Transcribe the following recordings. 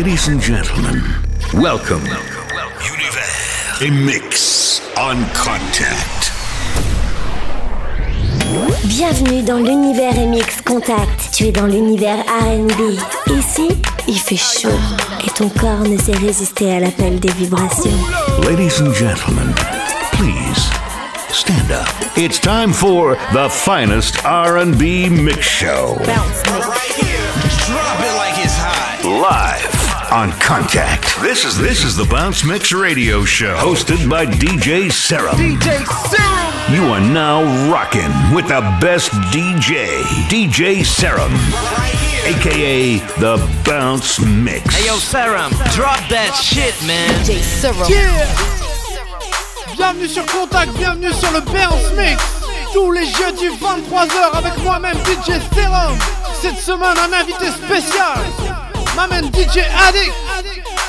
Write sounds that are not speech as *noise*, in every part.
Ladies and gentlemen, welcome. Univers. A mix on contact. Bienvenue dans l'univers MX Contact. Tu es dans l'univers RB. Ici, il fait chaud et ton corps ne sait résister à l'appel des vibrations. Ladies and gentlemen, please stand up. It's time for the finest R&B mix show. Bounce right here. Drop it like it's hot. Live on Contact. This is this is the Bounce Mix Radio Show, hosted by DJ Serum. DJ Serum. You are now rocking with the best DJ, DJ Serum, Right here. aka the Bounce Mix. Hey yo, Serum, drop that shit, man. DJ Serum. Yeah Bienvenue sur Contact, bienvenue sur le Bounce Mix Tous les jeudis 23h avec moi-même DJ Serum Cette semaine un invité spécial M'amène DJ Addict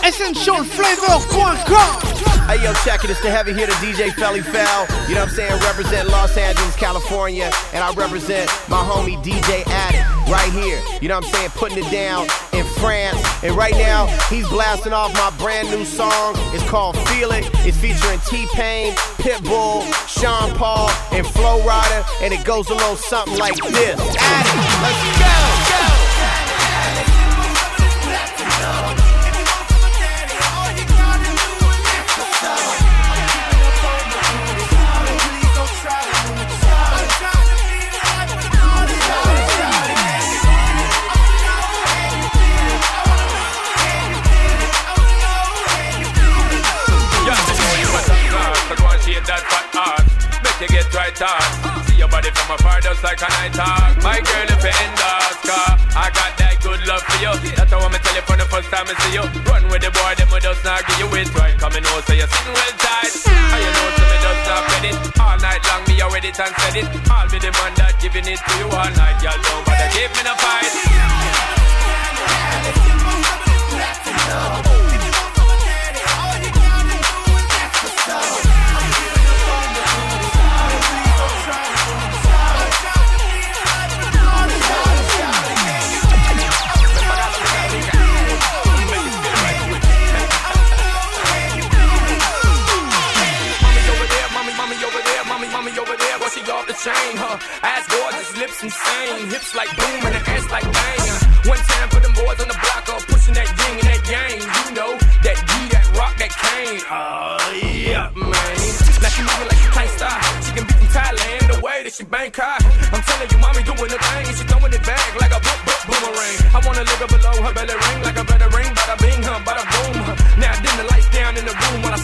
EssentialFlavor.com Hey yo, check it. It's the heavy hitter DJ Felli Fel. You know what I'm saying? Represent Los Angeles, California. And I represent my homie DJ Addict right here. You know what I'm saying? Putting it down in France. And right now, he's blasting off my brand new song. It's called Feel It. It's featuring T-Pain, Pitbull, Sean Paul, and Flo Rida. And it goes a little something like this. Addict, let's go. You on. See your body from afar, just like a night hawk. My girl, if you're in the car, I got that good love for you. That's how I'm tell you from the first time I see you. Run with the boy, them will just not give you it right. Coming out, so you're sitting well tight. And you know, so me just not it. All night long, me already and said it. I'll be the man that giving it to you all night. Y'all don't bother give me no fight. Mommy chain, huh? Ass gorgeous, lips insane, hips like boom and the ass like bang. Uh, One time for them boys on the block, up pushing that yin and that yang. You know that D, that rock, that cane. Oh yeah, man. Now she moving like she can't stop. She can be from Thailand, the way that she Bangkok. I'm telling you, mommy doing the thing, and she throwing it back like a boom, boom, boomerang. I wanna live up below her belly ring like a better ring, bada bing, huh, bada boom. Huh. Now dim the lights down in the room while I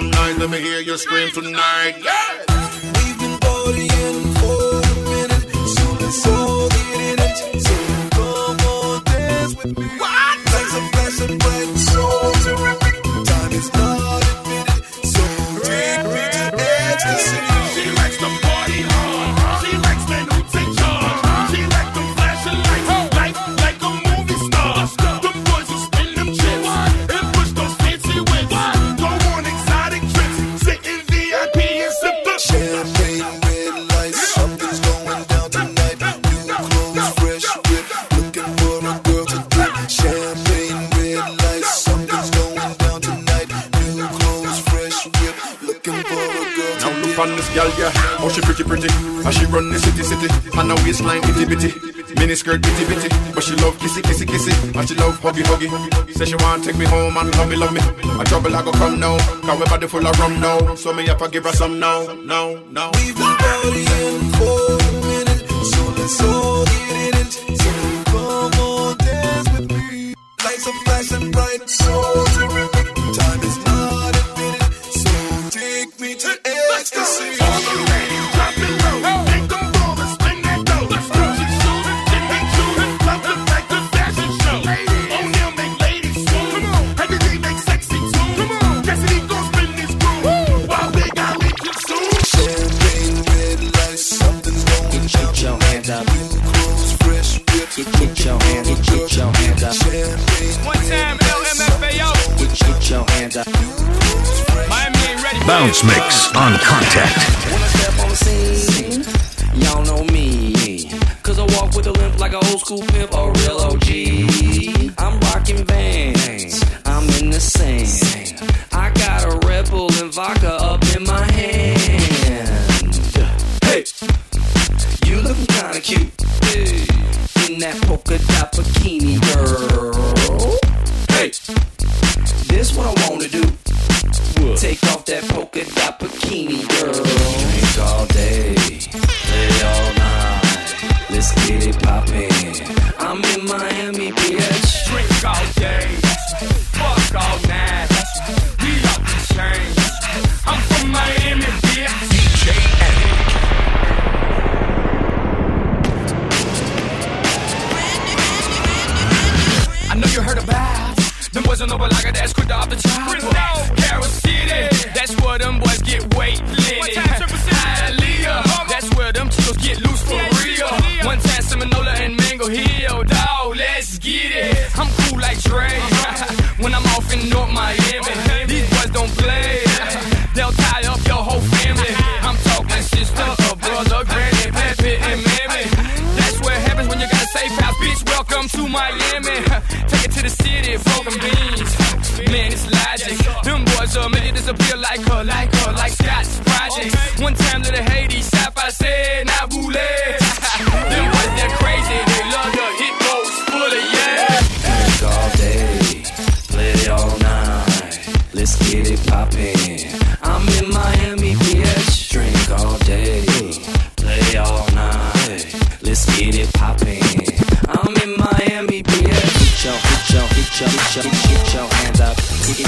some noise. Let me hear you scream tonight. Yeah. Mini skirt bitty, bitty. But she love kissy, kissy, kissy. And she love huggy, huggy. Say she want take me home and love me, love me. A trouble I go come now. Cause we body full of rum now. So me have to give her some now, now, now. We've been partying for a minute, so let's all get in it. So come on, dance with me. Lights are flashing bright, Bounce. Mix on contact. When I step on the scene, y'all know me. Cause I walk with a limp like an old school pimp, a real OG. Them boys will make it disappear like her, like her, like Scott's project. One time to the Haiti, South I said, now boule. *laughs* Them boys, they're crazy. They love the hit roads full of yeah. Drink all day, play all night. Let's get it poppin'. I'm in Miami, bitch. Drink all day, play all night. Let's get it poppin'. I'm in Miami, bitch. Hit your, hit your, hit your, hit your, hit your hands up. Your.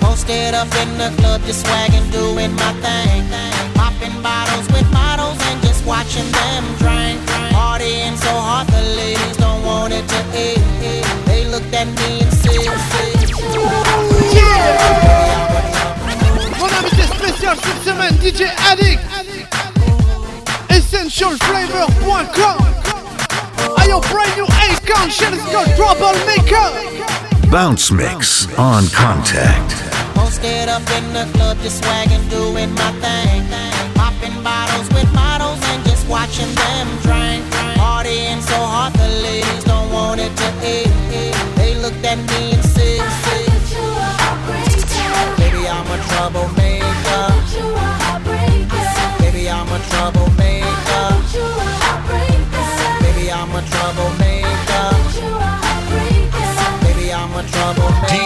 Posted up in the club, just swagging, doing my thing. Popping bottles with models and just watching them drink. Partying so hard, the ladies don't want it to end. They looked at me and said, invité spécial cette semaine, DJ Addict. EssentialFlavor.com. Ayo, brand new Akon, shit is called Troublemaker. Bounce Mix on contact. Posted up in the club, just swagging, doing my thing. Popping bottles with models and just watching them drink. Partying so hard, the ladies don't want it to end. They looked at me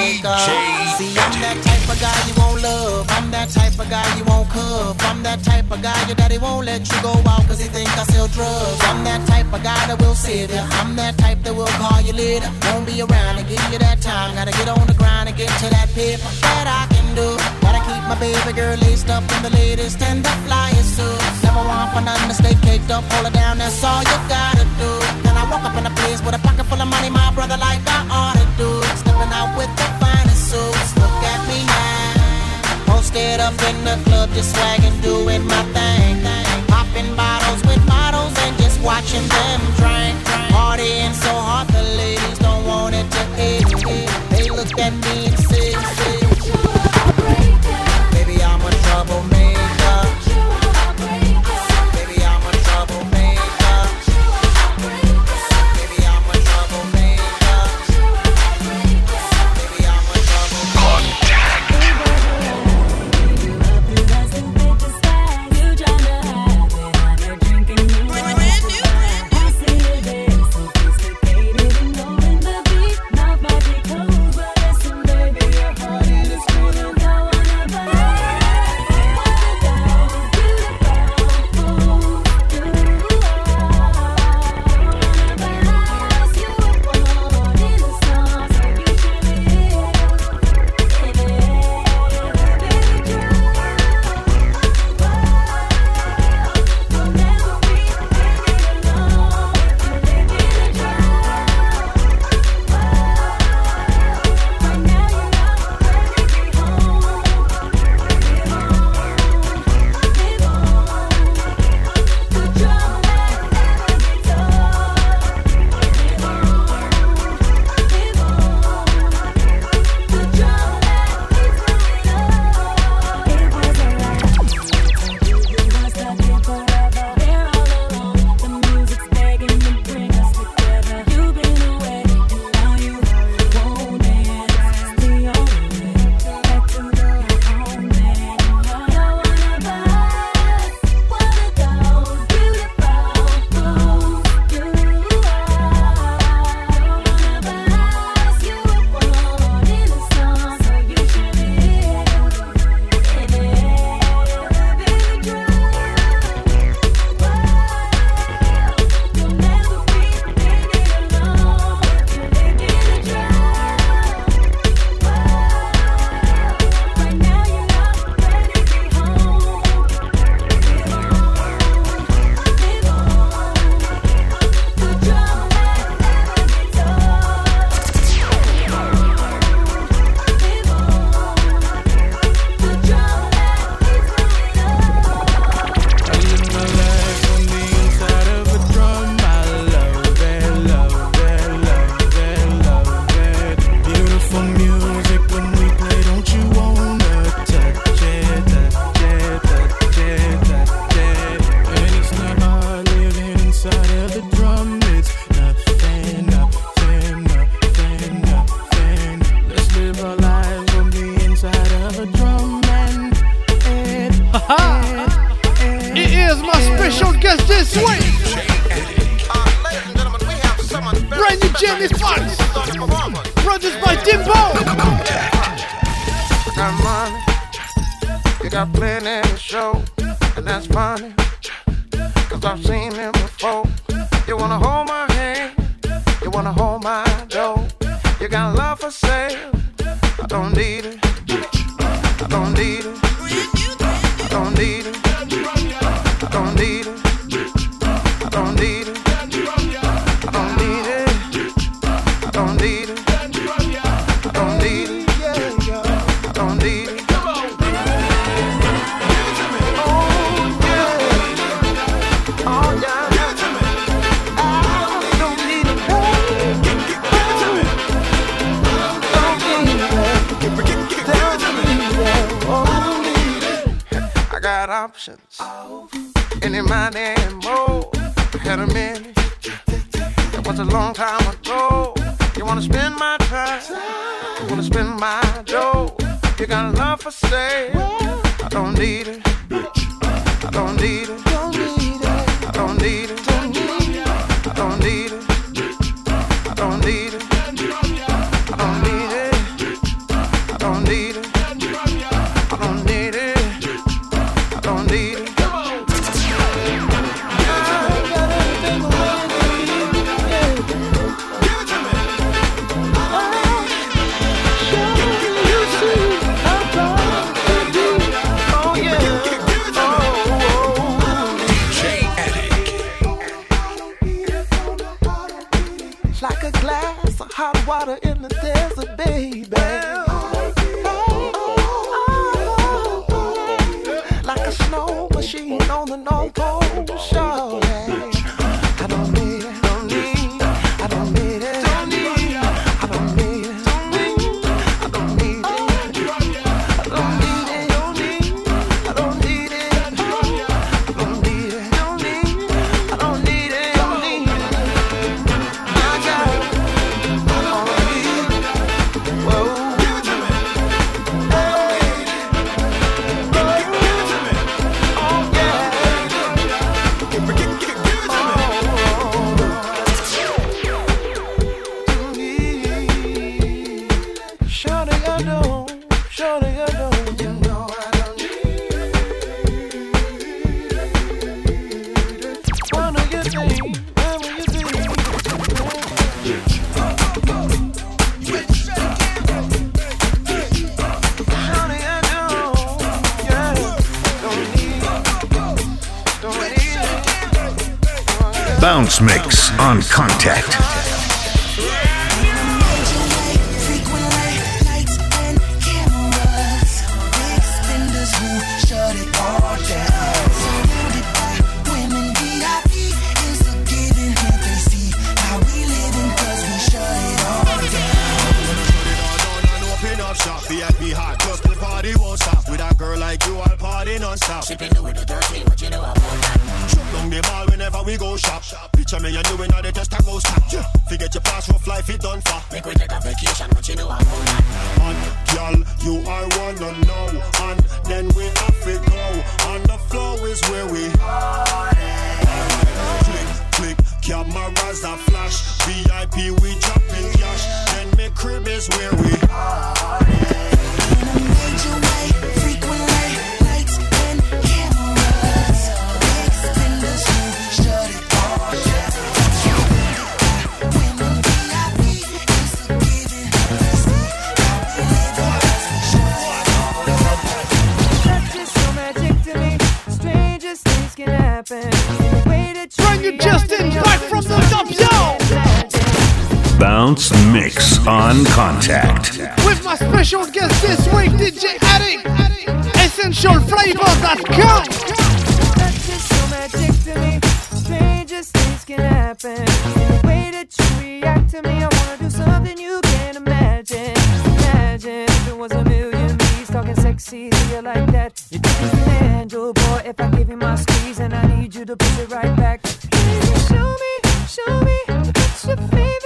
See, I'm that type of guy you won't love. I'm that type of guy you won't cuff. I'm that type of guy your daddy won't let you go out cause he think I sell drugs. I'm that type of guy that will sit ya. I'm that type that will call you later. Won't be around to give you that time. Gotta get on the grind and get to that paper that I can do. Gotta keep my baby girl laced up in the latest and the flyest suits. Never want for nothing to stay caked up, hold it down, that's all you gotta do. Then I walk up in a place with a pocket full of money, my brother, like I ought Stepping out with the finest suits, look at me now. Posted up in the club, just swagging, doing my thing. Popping bottles with models and just watching them drink. Partying so hard, the ladies don't want it to end. They looked at me for. I don't need it. Architect. bring you just in back from the dump, yo! Bounce Mix on Contact. With my special guest this week, DJ Addict. EssentialFlavor.com. That's just so magic to me. Strangest things can happen. The way that you react to me, I wanna do something you can't imagine. Imagine if it was a million bees talking sexy to you like that boy. If I give you my squeeze, and I need you to push it right back. Baby, show me, show me, what's your favorite?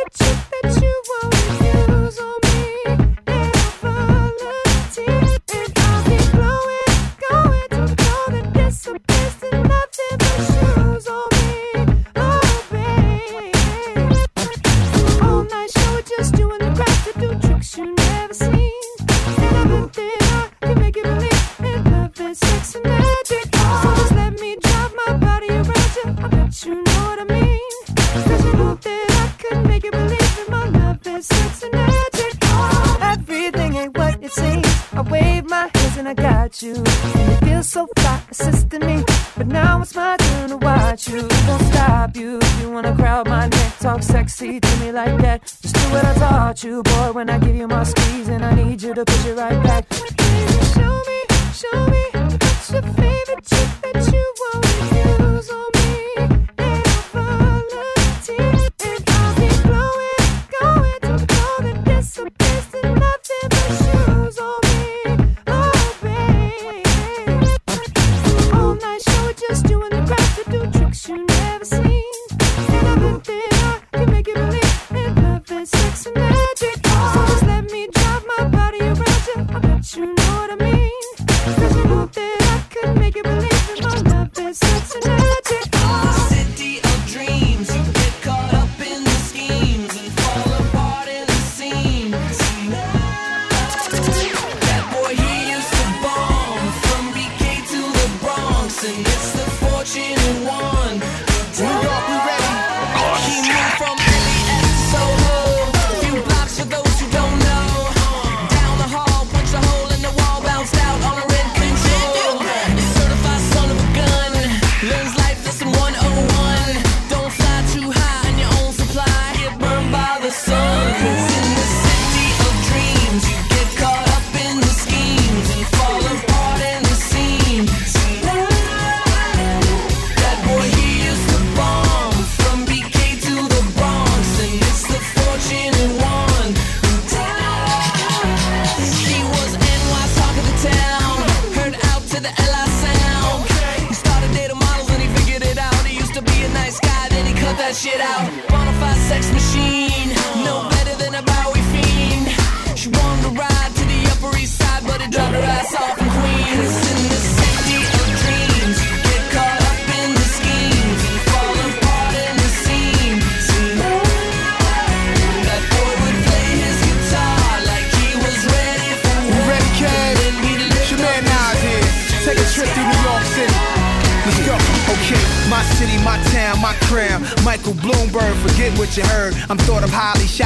Sexy to me like that. Just do what I taught you, boy. When I give you my squeeze, and I need you to push it right back. Baby, show me, show me what's your favorite trick that you wanna use on me.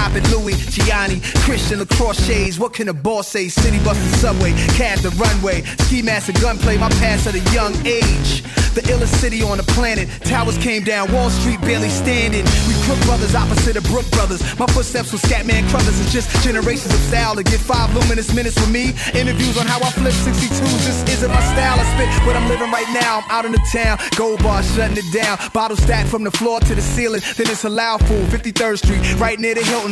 Shopping Louis, Gianni, Christian Lacroix shades. What can a boss say? City bus and subway, cab the runway, ski mask and gunplay. My past at a young age. The illest city on the planet. Towers came down, Wall Street barely standing. We Crook brothers opposite of Brook brothers. My footsteps with Scatman Crothers is just generations of style to get five luminous minutes with me. Interviews on how I flip 62s. This isn't my style. I spit what I'm living right now. I'm out in the town. Gold bar shutting it down. Bottle stacked from the floor to the ceiling. Then it's a loud fool. 53rd Street, right near the Hilton.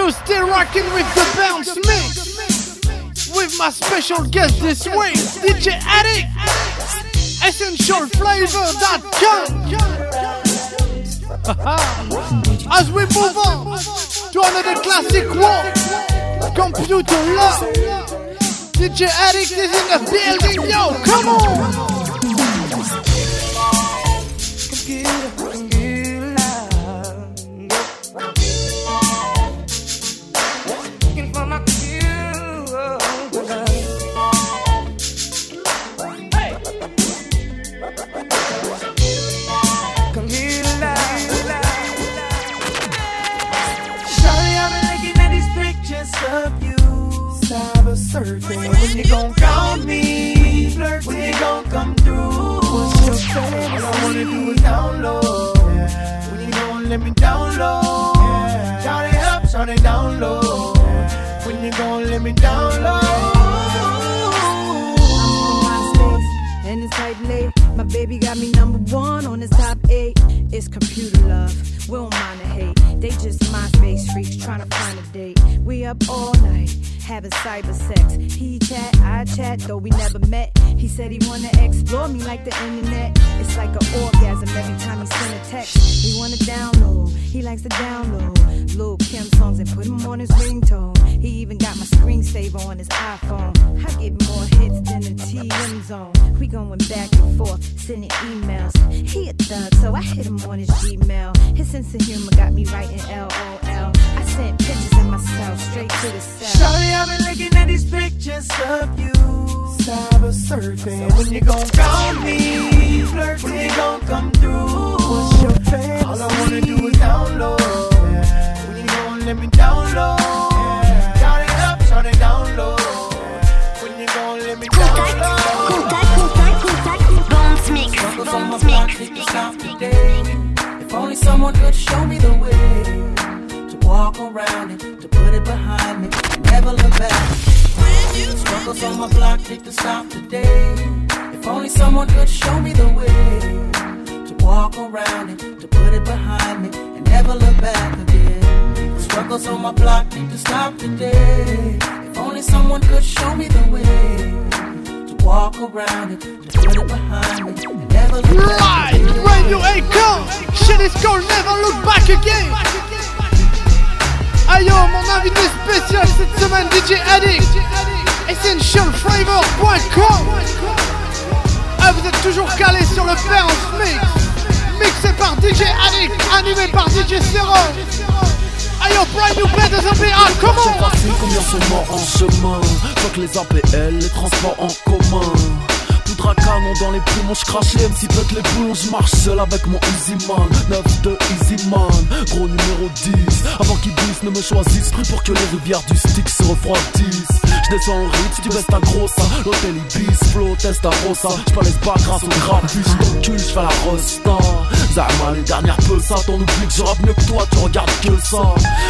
You still rocking with the bounce mix with my special guest this week, DJ Addict, EssentialFlavor.com. *laughs* As we move on to another classic walk, Computer Love. DJ Addict is in the building, yo, come on. Pictures of you. Cyber surfing. When you gon' call me? flirting. When you gon' come through? What's your fantasy? All I wanna do is download. When you gon' let me download? it up, shawty download. When you gon' let me download? And it's tight late. My baby got me number one on his top eight. It's computer love. We don't mind the hate. MySpace freaks trying to find a date. We up all night having cyber sex. He chat, I chat, though we never met. He said he wanna explore me like the internet. It's like an orgasm every time he send a text. He wanna download, he likes to download Lil Kim songs and put them on his ringtone. He even got my screensaver on his iPhone. I get more hits than the TM zone. We going back and forth, sending emails. He a thug, so I hit him on his Gmail. His sense of humor got me writing LOL. I sent pictures myself straight to the cell. Shawty, I've been looking at these pictures of you. Cyber surfing. So when you gon' call me, flirt, when you gon' come through. What's your fantasy? All I wanna do is download. When you gon' let me download? Count it up, turn it down low. When you gon' let me download? Contact, contact, contact. Bounce mix, bombs mix. If only someone could show me the way to walk around it, to put it behind me, and never look back. Struggles on my block need to stop today. If only someone could show me the way to walk around it, to put it behind me, and never look back again. Struggles on my block need to stop today. If only someone could show me the way to walk around it, to put it behind me, and never look back Live, new Akon. Shit is called Never Look Back Again. Ayo, mon invité spécial cette semaine, DJ Addict. EssentialFlavor.com. Ah, vous êtes toujours calés sur le Bounce Mix. Mixé par DJ Addict, animé par DJ Serum. Ayo, brand new come J'ai on. passé combien sont morts en chemin que les APL, les transports en commun canon dans les poumons, je crache les MC pète les boulons, je marche seul avec mon Easy Man. 9 de Easy Man, gros numéro 10 Avant qu'ils disent ne me choisissent, pour que les rivières du stick se refroidissent Je descends au rythme, tu baisses ta grosse L'hôtel Ibis, flow, test à Rosa Je pas les pas grâce au grave, puis je t'encule, je fais la rosta. Zama, les dernières peu ça, t'en oublies que je mieux que toi, tu regardes que ça.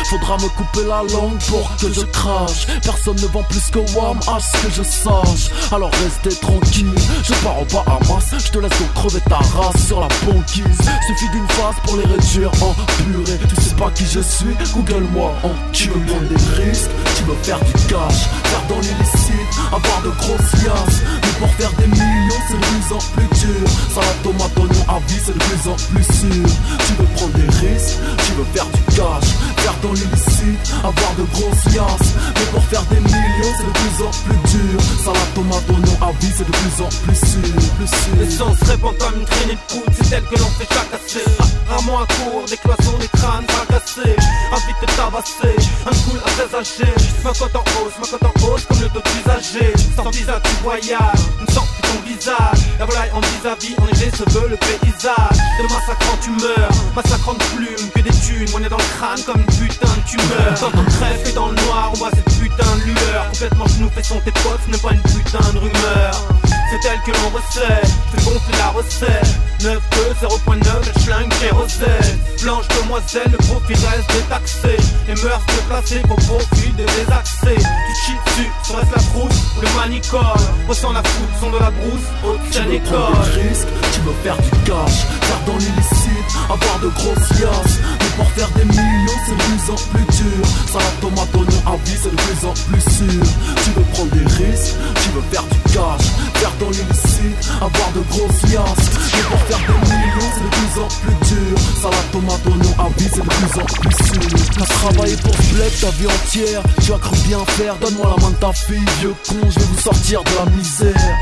Faudra me couper la langue pour que je crache. Personne ne vend plus que Wam, à ce que je sache. Alors restez tranquille, je pars en Bahamas Je te laisse donc crever ta race sur la banquise. Suffit d'une phase pour les réduire en purée. Tu sais pas qui je suis, google-moi en Tu veux prendre des risques, tu veux faire du cash dans l'illicite, avoir de grosses liasses Mais pour faire des millions c'est de plus en plus dur. Salade tomate oignon à vie c'est de plus en plus sûr. Tu veux prendre des risques, tu veux faire du cash Faire dans l'illicite, avoir de liasses Mais pour faire des millions c'est de plus en plus dur Salade tomate oignon à vie c'est de plus en plus sûr, plus sûr. L'essence répand comme une traînée de poudre, c'est elle que l'on fait jacasser. Rarement à court, des cloisons, des crânes fracassés. Envie de tabasser, un cool à présager. Ma cote en hausse, ma cote en hausse comme le taux d'usager. Sans visa, tu voyages, une sorte de ton visage. La volaille en vis-à-vis, en se veut le paysage. De massacrant, tu meurs, massacrant de plumes, que des thunes. On est dans le crâne comme putain de tumeur. Quand on crève et dans le noir, on voit cette putain de lueur. Complètement genou fait son tes potes, ce n'est pas une putain de rumeur. C'est elle que l'on recette, fais gonfler la recette. 9 2 0.9, elle schlingue kérosène Blanche demoiselle, le profil reste détaxé. Les mœurs déplacées pour profit de désaxer. Tu chies dessus, serait-ce la frousse ou le manicole. Ressens la foudre, son de la brousse, haute Tu veux prendre des risques, tu veux faire du cash. Faire dans l'illicite, avoir de grosses liasses Mais pour faire des millions c'est de plus en plus dur. Salade tomate oignon à vie c'est de plus en plus sûr. Tu veux prendre des risques, tu veux faire du cash. Faire dans l'illicite, avoir de grosses liasses Mais pour faire des millions c'est de plus en plus dur. Salade tomate oignon vie c'est de plus en plus sûr. T'as travaillé pour ce bled ta vie entière. Tu as cru bien faire, donne-moi la main de ta fille Vieux con, je vais vous sortir de la misère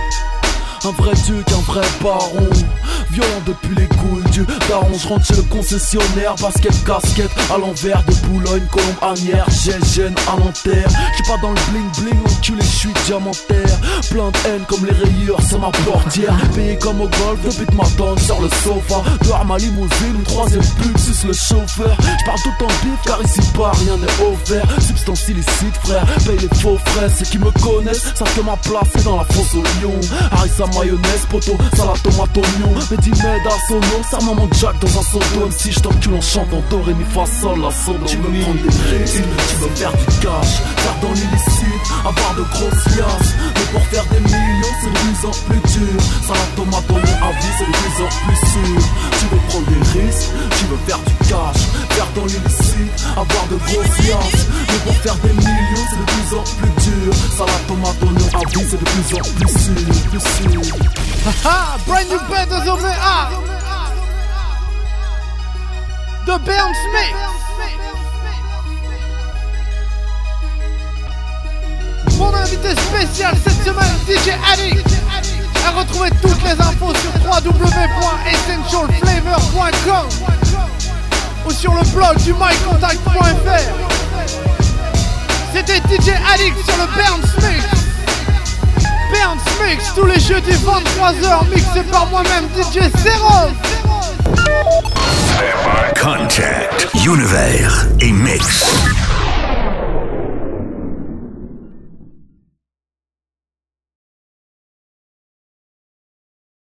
un vrai dieu qu'un vrai baron. Violent depuis les couilles du daron Je rentre chez le concessionnaire. Basket, casquette à l'envers de Boulogne Colombe, Anière, gêne à Nanterre J'suis pas dans le bling bling Enculé, j'suis diamantaire. Plein de haine comme les rayures C'est ma portière. Payé comme au golf Depuis de ma donne sur le sofa. Dehors ma limousine troisième pute Suce le chauffeur. J'parle tout en bif Car ici pas rien n'est offert. Substance illicite frère Paye les faux frais. Ceux qui me connaissent Savent que ma place dans la fosse au lion mayonnaise, poto, salade tomate oignon. Med à son nom, serre mon jack dans un sodo Même si je t'encule en chantant do, ré, mi, fa, sol, la solo Tu veux prendre des risques, tu veux faire du cash. Faire dans l'illicite, avoir de grosses liasses Mais pour faire des millions, c'est de plus en plus dur. Salade tomate, ton avis, c'est de plus en plus sûr. Tu veux prendre des risques, tu veux faire du cash. Faire dans l'illicite, avoir de grosses liasses Mais pour faire des millions, c'est de plus en plus dur. Salade tomate, ton avis, c'est de plus en plus sûr, plus sûr Haha, brand new band of the ah. The Band Smith. Mon invité spécial cette semaine, DJ Addict. À retrouver toutes les infos sur www.essentialflavor.com ou sur le blog du mycontact.fr. C'était DJ Addict sur le Band Smith. Burns Mix tous les jeudis 23h mixé par moi-même DJ Zero Contact, Univers et Mix.